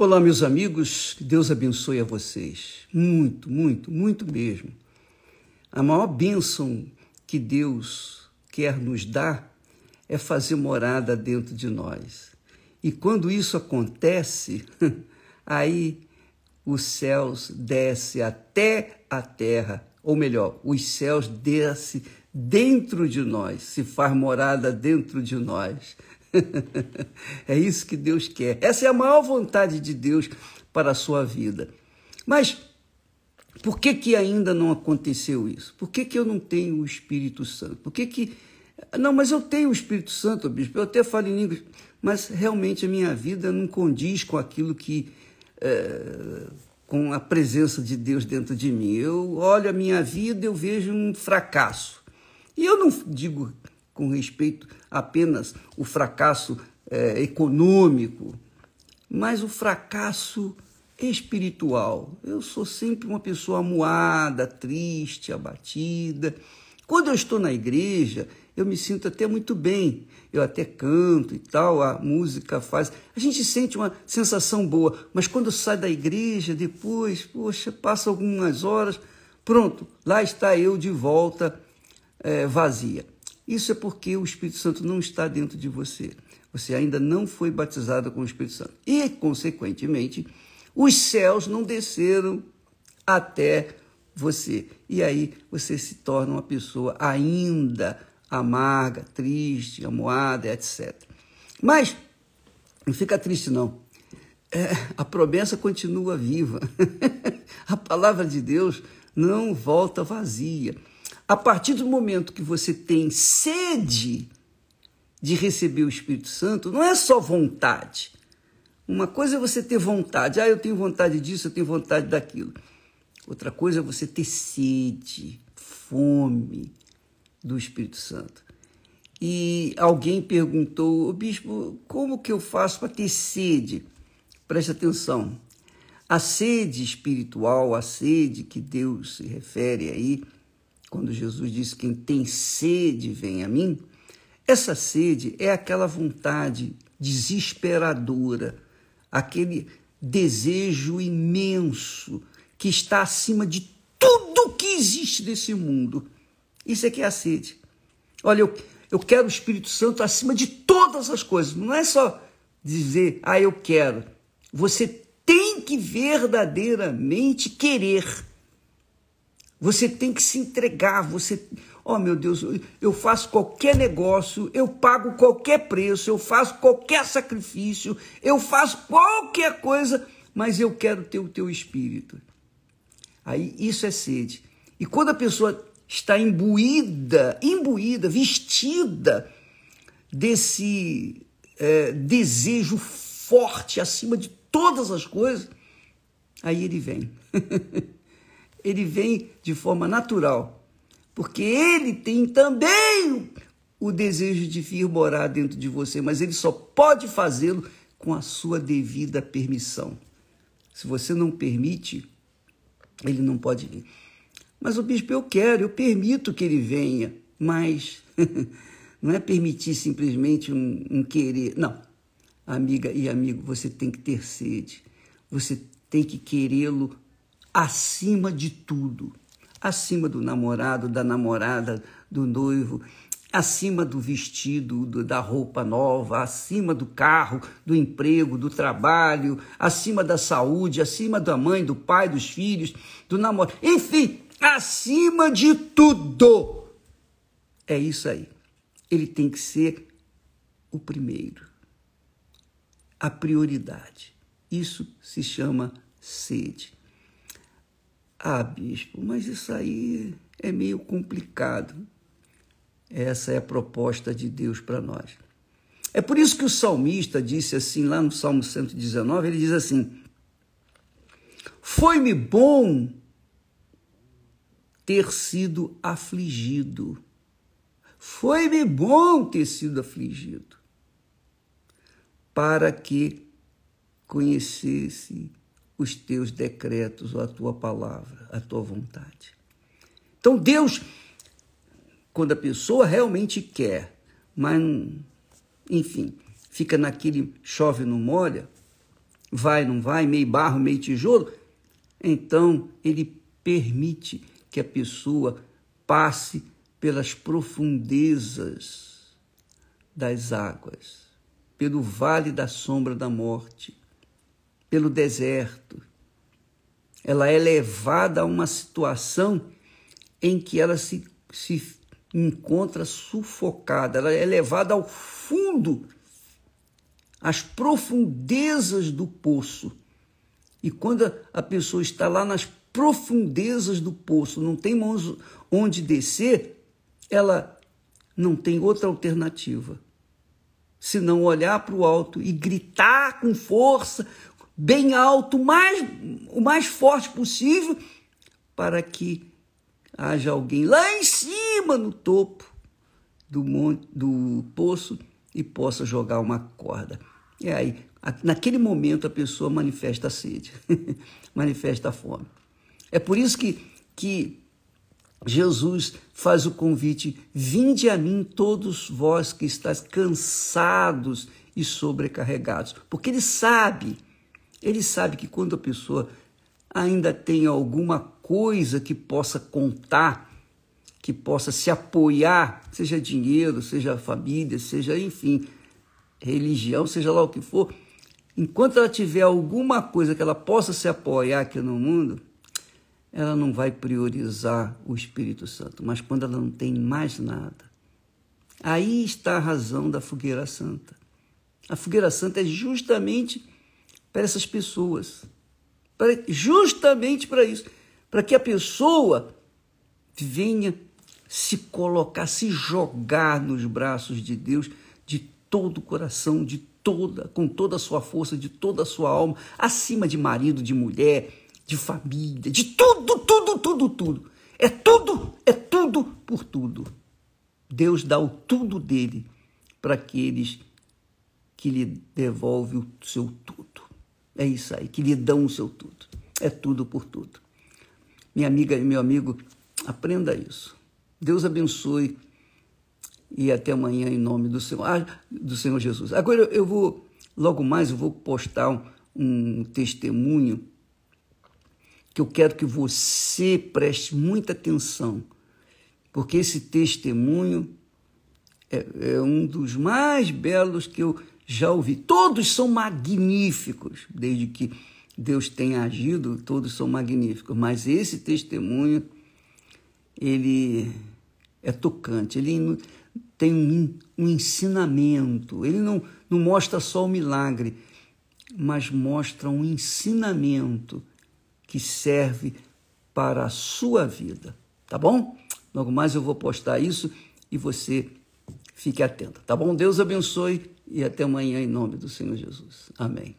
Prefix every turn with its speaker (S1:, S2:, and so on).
S1: Olá, meus amigos, que Deus abençoe a vocês. Muito, muito, muito mesmo. A maior bênção que Deus quer nos dar é fazer morada dentro de nós. E quando isso acontece, aí os céus descem até a terra, ou melhor, os céus descem dentro de nós, se faz morada dentro de nós. é isso que Deus quer. Essa é a maior vontade de Deus para a sua vida. Mas por que, que ainda não aconteceu isso? Por que, que eu não tenho o Espírito Santo? Por que, que. Não, mas eu tenho o Espírito Santo, bispo, eu até falo em línguas, mas realmente a minha vida não condiz com aquilo que. É, com a presença de Deus dentro de mim. Eu olho a minha vida, eu vejo um fracasso. E eu não digo com respeito apenas o fracasso é, econômico, mas o fracasso espiritual. Eu sou sempre uma pessoa amuada, triste, abatida. Quando eu estou na igreja, eu me sinto até muito bem. Eu até canto e tal, a música faz. A gente sente uma sensação boa, mas quando sai da igreja, depois, poxa, passa algumas horas, pronto, lá está eu de volta é, vazia. Isso é porque o Espírito Santo não está dentro de você. Você ainda não foi batizado com o Espírito Santo. E, consequentemente, os céus não desceram até você. E aí você se torna uma pessoa ainda amarga, triste, amoada, etc. Mas não fica triste, não. É, a promessa continua viva. a palavra de Deus não volta vazia. A partir do momento que você tem sede de receber o Espírito Santo, não é só vontade. Uma coisa é você ter vontade, ah, eu tenho vontade disso, eu tenho vontade daquilo. Outra coisa é você ter sede, fome do Espírito Santo. E alguém perguntou, bispo, como que eu faço para ter sede? Preste atenção. A sede espiritual, a sede que Deus se refere aí, quando Jesus disse: Quem tem sede, vem a mim. Essa sede é aquela vontade desesperadora, aquele desejo imenso que está acima de tudo que existe nesse mundo. Isso é que é a sede. Olha, eu, eu quero o Espírito Santo acima de todas as coisas. Não é só dizer, ah, eu quero. Você tem que verdadeiramente querer. Você tem que se entregar, você, oh meu Deus, eu faço qualquer negócio, eu pago qualquer preço, eu faço qualquer sacrifício, eu faço qualquer coisa, mas eu quero ter o teu espírito. Aí isso é sede. E quando a pessoa está imbuída, imbuída, vestida desse é, desejo forte acima de todas as coisas, aí ele vem. ele vem de forma natural, porque ele tem também o desejo de vir morar dentro de você, mas ele só pode fazê-lo com a sua devida permissão. Se você não permite, ele não pode vir. Mas o bispo, eu quero, eu permito que ele venha, mas não é permitir simplesmente um, um querer. Não, amiga e amigo, você tem que ter sede, você tem que querê-lo acima de tudo, acima do namorado, da namorada, do noivo, acima do vestido, do, da roupa nova, acima do carro, do emprego, do trabalho, acima da saúde, acima da mãe, do pai, dos filhos, do namorado, enfim, acima de tudo. É isso aí. Ele tem que ser o primeiro, a prioridade. Isso se chama sede. Ah, bispo, mas isso aí é meio complicado. Essa é a proposta de Deus para nós. É por isso que o salmista disse assim, lá no Salmo 119, ele diz assim: Foi-me bom ter sido afligido. Foi-me bom ter sido afligido, para que conhecesse os teus decretos, ou a tua palavra, a tua vontade. Então, Deus, quando a pessoa realmente quer, mas, enfim, fica naquele chove não molha, vai, não vai, meio barro, meio tijolo, então ele permite que a pessoa passe pelas profundezas das águas, pelo vale da sombra da morte, pelo deserto. Ela é levada a uma situação em que ela se, se encontra sufocada, ela é levada ao fundo, às profundezas do poço. E quando a pessoa está lá nas profundezas do poço, não tem onde descer, ela não tem outra alternativa senão olhar para o alto e gritar com força, bem alto, mais, o mais forte possível, para que haja alguém lá em cima, no topo do, monte, do poço, e possa jogar uma corda. E aí, naquele momento, a pessoa manifesta a sede, manifesta a fome. É por isso que, que Jesus faz o convite: vinde a mim todos vós que estáis cansados e sobrecarregados. Porque ele sabe, ele sabe que quando a pessoa ainda tem alguma coisa que possa contar, que possa se apoiar, seja dinheiro, seja família, seja, enfim, religião, seja lá o que for, enquanto ela tiver alguma coisa que ela possa se apoiar aqui no mundo, ela não vai priorizar o Espírito Santo. Mas quando ela não tem mais nada, aí está a razão da fogueira santa. A fogueira santa é justamente para essas pessoas, justamente para isso, para que a pessoa venha se colocar, se jogar nos braços de Deus de todo o coração, de toda, com toda a sua força, de toda a sua alma, acima de marido, de mulher, de família, de tudo, tudo, tudo, tudo. É tudo, é tudo por tudo. Deus dá o tudo dele para aqueles que lhe devolve o seu tudo. É isso aí, que lhe dão o seu tudo. É tudo por tudo. Minha amiga e meu amigo, aprenda isso. Deus abençoe e até amanhã em nome do Senhor, ah, do Senhor Jesus. Agora eu vou, logo mais, eu vou postar um, um testemunho que eu quero que você preste muita atenção, porque esse testemunho é, é um dos mais belos que eu já ouvi. Todos são magníficos, desde que Deus tenha agido, todos são magníficos, mas esse testemunho, ele é tocante, ele tem um, ensinamento, ele não, não mostra só o milagre, mas mostra um ensinamento que serve para a sua vida, tá bom? Logo mais eu vou postar isso e você fique atento, tá bom? Deus abençoe e até amanhã em nome do Senhor Jesus. Amém.